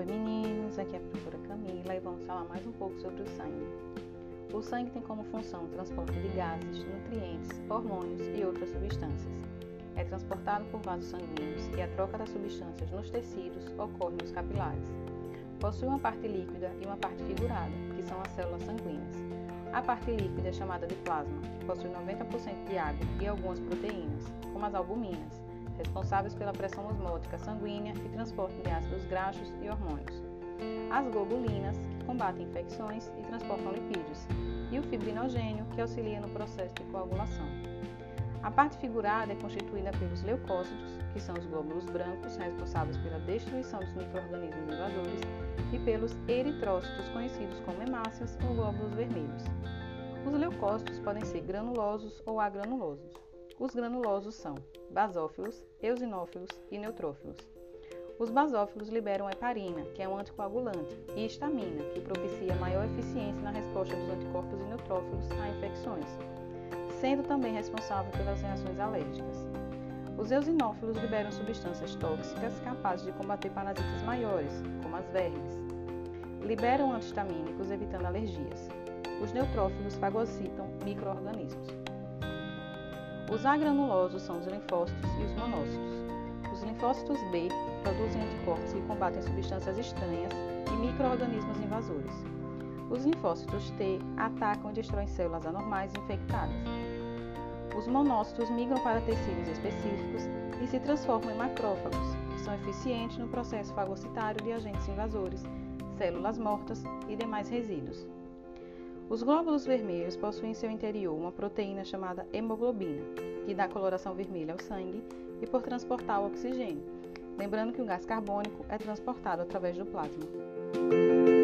Oi meninos, aqui é a professora Camila e vamos falar mais um pouco sobre o sangue. O sangue tem como função o transporte de gases, nutrientes, hormônios e outras substâncias. É transportado por vasos sanguíneos e a troca das substâncias nos tecidos ocorre nos capilares. Possui uma parte líquida e uma parte figurada, que são as células sanguíneas. A parte líquida é chamada de plasma, possui 90% de água e algumas proteínas, como as albuminas, responsáveis pela pressão osmótica sanguínea e transporte de ácidos graxos e hormônios. As globulinas, que combatem infecções e transportam lipídios, e o fibrinogênio, que auxilia no processo de coagulação. A parte figurada é constituída pelos leucócitos, que são os glóbulos brancos responsáveis pela destruição dos microrganismos invasores, e pelos eritrócitos, conhecidos como hemácias ou glóbulos vermelhos. Os leucócitos podem ser granulosos ou agranulosos. Os granulosos são basófilos, eosinófilos e neutrófilos. Os basófilos liberam heparina, que é um anticoagulante, e histamina, que propicia maior eficiência na resposta dos anticorpos e neutrófilos a infecções, sendo também responsável pelas reações alérgicas. Os eosinófilos liberam substâncias tóxicas capazes de combater parasitas maiores, como as vermes. Liberam antihistamínicos, evitando alergias. Os neutrófilos fagocitam microorganismos. Os agranulosos são os linfócitos e os monócitos. Os linfócitos B produzem anticorpos que combatem substâncias estranhas e microorganismos invasores. Os linfócitos T atacam e destroem células anormais infectadas. Os monócitos migram para tecidos específicos e se transformam em macrófagos, que são eficientes no processo fagocitário de agentes invasores, células mortas e demais resíduos. Os glóbulos vermelhos possuem em seu interior uma proteína chamada hemoglobina, que dá coloração vermelha ao sangue e por transportar o oxigênio, lembrando que o gás carbônico é transportado através do plasma.